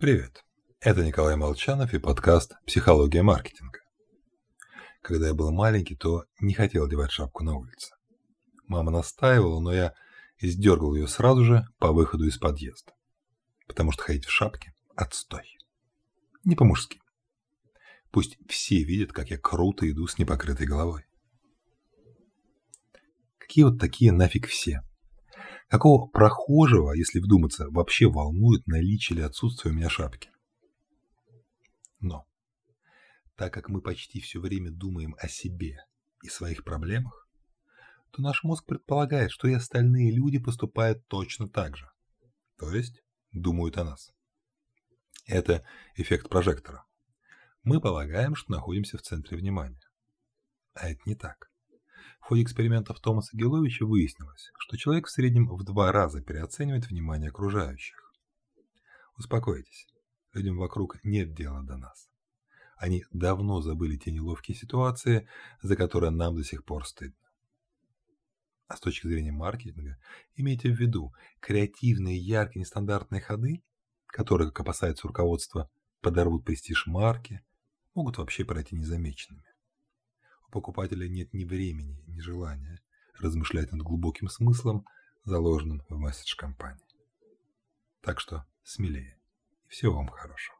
Привет, это Николай Молчанов и подкаст «Психология маркетинга». Когда я был маленький, то не хотел одевать шапку на улице. Мама настаивала, но я издергал ее сразу же по выходу из подъезда. Потому что ходить в шапке – отстой. Не по-мужски. Пусть все видят, как я круто иду с непокрытой головой. Какие вот такие нафиг все? Какого прохожего, если вдуматься, вообще волнует наличие или отсутствие у меня шапки? Но, так как мы почти все время думаем о себе и своих проблемах, то наш мозг предполагает, что и остальные люди поступают точно так же. То есть, думают о нас. Это эффект прожектора. Мы полагаем, что находимся в центре внимания. А это не так. Ходе экспериментов Томаса Геловича выяснилось, что человек в среднем в два раза переоценивает внимание окружающих. Успокойтесь, людям вокруг нет дела до нас. Они давно забыли те неловкие ситуации, за которые нам до сих пор стыдно. А с точки зрения маркетинга, имейте в виду, креативные, яркие, нестандартные ходы, которые, как опасается руководство, подорвут престиж марки, могут вообще пройти незамеченными. У покупателя нет ни времени, ни желания размышлять над глубоким смыслом, заложенным в месседж компании. Так что смелее. И всего вам хорошего.